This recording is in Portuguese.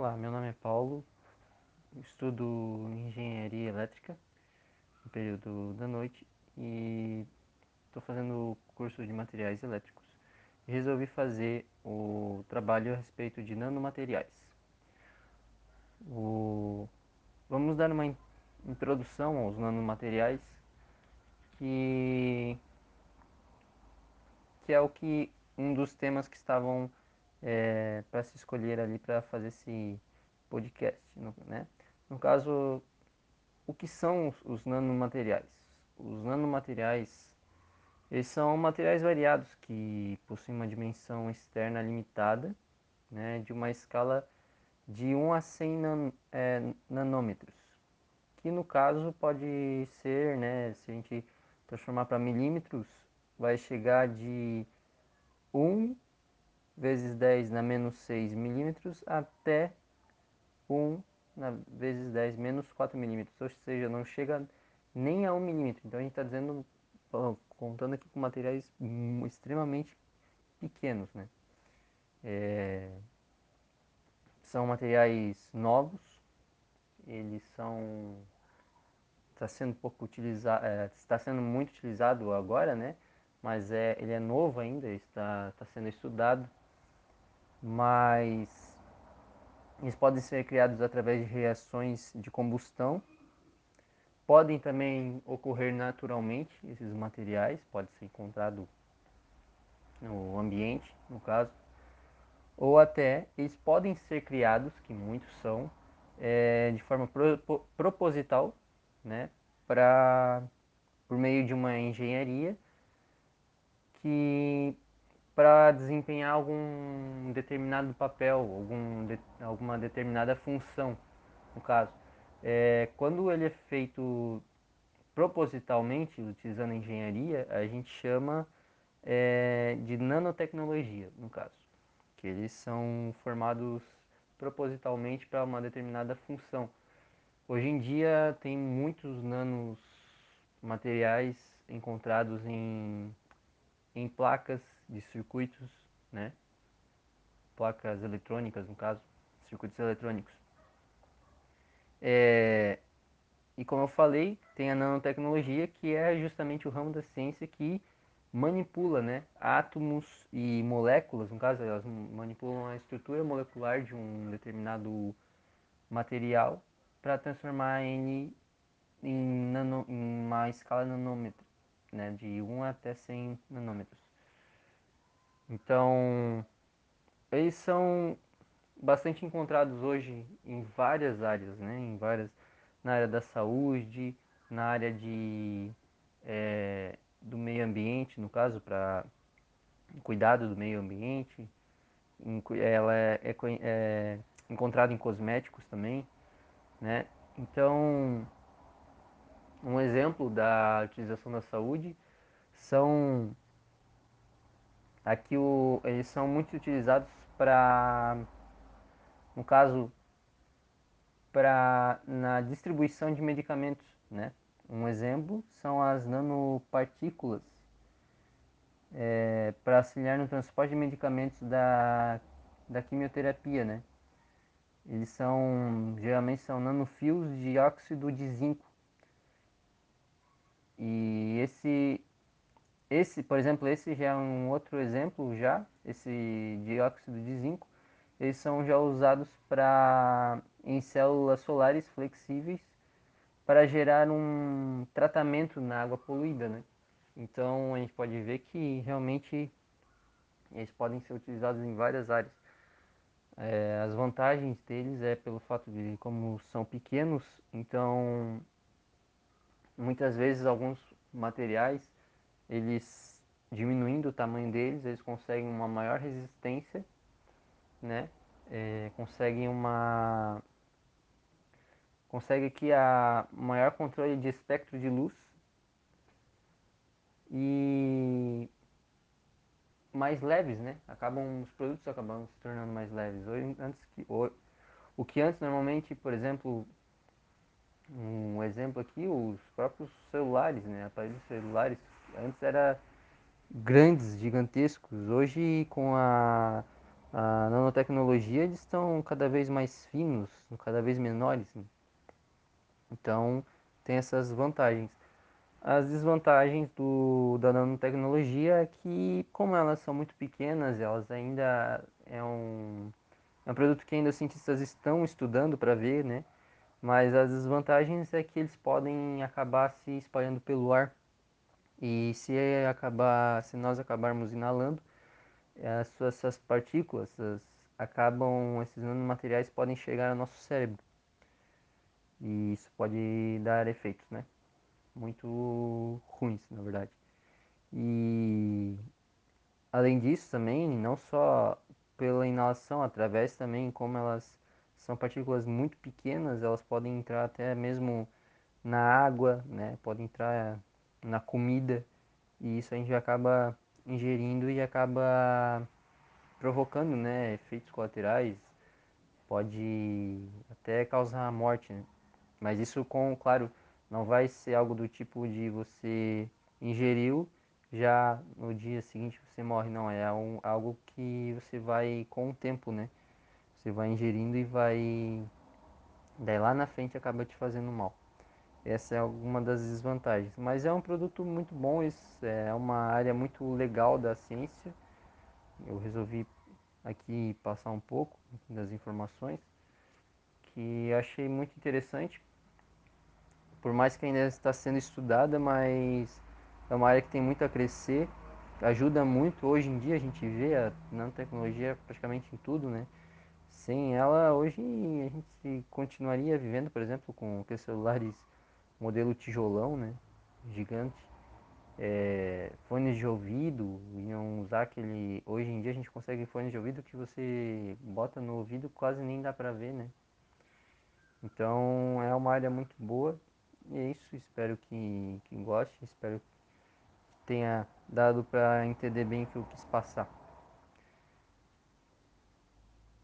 Olá, meu nome é Paulo, estudo engenharia elétrica no período da noite e estou fazendo o curso de materiais elétricos resolvi fazer o trabalho a respeito de nanomateriais. O... Vamos dar uma introdução aos nanomateriais que, que é o que um dos temas que estavam é, para se escolher ali para fazer esse podcast, né? No caso, o que são os, os nanomateriais? Os nanomateriais eles são materiais variados que possuem uma dimensão externa limitada, né, de uma escala de 1 a 100 nan, é, nanômetros, que no caso pode ser, né, se a gente transformar para milímetros, vai chegar de 1 vezes 10 na menos 6 milímetros até 1 na vezes 10 menos 4 milímetros, ou seja, não chega nem a 1 milímetro. Então a gente está dizendo, contando aqui com materiais extremamente pequenos, né? É, são materiais novos, eles são está sendo pouco utilizado, é, está sendo muito utilizado agora, né? Mas é, ele é novo ainda, está, está sendo estudado mas eles podem ser criados através de reações de combustão. Podem também ocorrer naturalmente, esses materiais, pode ser encontrado no ambiente, no caso. Ou até eles podem ser criados, que muitos são, é, de forma pro, proposital, né, pra, por meio de uma engenharia que para desempenhar algum determinado papel, algum de, alguma determinada função, no caso. É, quando ele é feito propositalmente, utilizando a engenharia, a gente chama é, de nanotecnologia, no caso, que eles são formados propositalmente para uma determinada função. Hoje em dia tem muitos nanos materiais encontrados em, em placas de circuitos, né? placas eletrônicas, no caso, circuitos eletrônicos. É, e como eu falei, tem a nanotecnologia, que é justamente o ramo da ciência que manipula né, átomos e moléculas, no caso, elas manipulam a estrutura molecular de um determinado material para transformar em, nano, em uma escala nanômetro, né, de 1 até 100 nanômetros. Então, eles são bastante encontrados hoje em várias áreas, né? Em várias, na área da saúde, na área de, é, do meio ambiente, no caso, para cuidado do meio ambiente. Ela é, é, é encontrada em cosméticos também, né? Então, um exemplo da utilização da saúde são Aqui o, eles são muito utilizados para, no caso, para na distribuição de medicamentos, né? Um exemplo são as nanopartículas é, para auxiliar no transporte de medicamentos da, da quimioterapia, né? Eles são, geralmente são nanofios de óxido de zinco. E esse esse, por exemplo, esse já é um outro exemplo já, esse dióxido de zinco, eles são já usados para em células solares flexíveis para gerar um tratamento na água poluída, né? Então a gente pode ver que realmente eles podem ser utilizados em várias áreas. É, as vantagens deles é pelo fato de como são pequenos, então muitas vezes alguns materiais eles diminuindo o tamanho deles, eles conseguem uma maior resistência, né? É, conseguem uma consegue aqui a maior controle de espectro de luz e mais leves, né? Acabam os produtos acabam se tornando mais leves. Antes que o que antes normalmente, por exemplo, um exemplo aqui, os próprios celulares, né? Aparelhos celulares Antes era grandes, gigantescos. Hoje com a a nanotecnologia eles estão cada vez mais finos, cada vez menores. Então tem essas vantagens. As desvantagens do, da nanotecnologia é que, como elas são muito pequenas, elas ainda é um, é um produto que ainda os cientistas estão estudando para ver, né? Mas as desvantagens é que eles podem acabar se espalhando pelo ar e se acabar, se nós acabarmos inalando, essas, essas partículas acabam, esses nanomateriais podem chegar ao nosso cérebro e isso pode dar efeitos, né? Muito ruins, na verdade. E além disso também, não só pela inalação, através também como elas são partículas muito pequenas, elas podem entrar até mesmo na água, né? Podem entrar na comida e isso a gente acaba ingerindo e acaba provocando, né, efeitos colaterais, pode até causar a morte, né? Mas isso com, claro, não vai ser algo do tipo de você ingeriu, já no dia seguinte você morre, não, é um, algo que você vai com o tempo, né? Você vai ingerindo e vai daí lá na frente acaba te fazendo mal. Essa é alguma das desvantagens, mas é um produto muito bom, isso é uma área muito legal da ciência. Eu resolvi aqui passar um pouco das informações que achei muito interessante por mais que ainda está sendo estudada, mas é uma área que tem muito a crescer, ajuda muito. Hoje em dia a gente vê a nanotecnologia praticamente em tudo, né? Sem ela, hoje a gente continuaria vivendo, por exemplo, com aqueles celulares modelo tijolão, né? Gigante. É, fones de ouvido, usar aquele. Hoje em dia a gente consegue fones de ouvido que você bota no ouvido quase nem dá pra ver, né? Então é uma área muito boa e é isso, espero que, que goste, espero que tenha dado para entender bem o que eu quis passar.